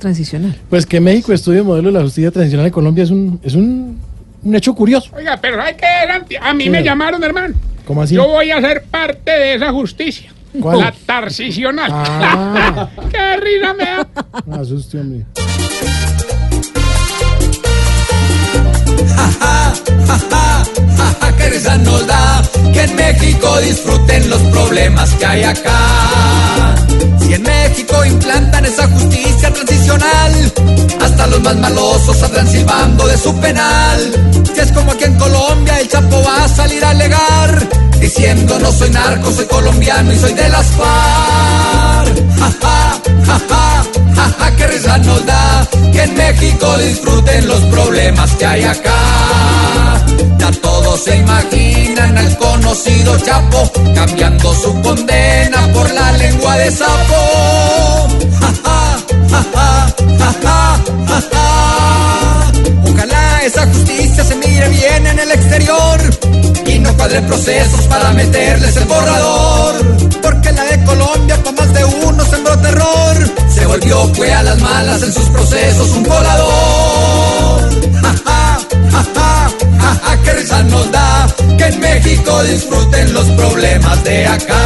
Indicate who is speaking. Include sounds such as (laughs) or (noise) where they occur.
Speaker 1: Transicional.
Speaker 2: Pues que México estudie el modelo de la justicia transicional en Colombia es un, es un, un hecho curioso.
Speaker 3: Oiga, pero ¿sabes qué? Anti- A mí me llamaron, hermano.
Speaker 2: ¿Cómo así?
Speaker 3: Yo voy a ser parte de esa justicia.
Speaker 2: ¿Cuál?
Speaker 3: La tarcisional.
Speaker 2: Ah. (laughs)
Speaker 3: ¡Qué risa me da!
Speaker 2: No asuste, hombre.
Speaker 4: que risa nos da que en México disfruten los problemas que hay acá. Si en México implantan más malosos saldrán silbando de su penal. Si es como aquí en Colombia, el Chapo va a salir a alegar, diciendo no soy narco, soy colombiano y soy de las FARC. Ja, ja, ja, ja, ja, ja, que risa nos da que en México disfruten los problemas que hay acá. Ya todos se imaginan al conocido Chapo cambiando su condena por la lengua de sapo. Y no cuadre procesos para meterles el borrador. Porque la de Colombia para más de uno sembró terror. Se volvió fue a las malas en sus procesos un volador. Ja, ja, ja, ja, ja, ja, que risa nos da que en México disfruten los problemas de acá.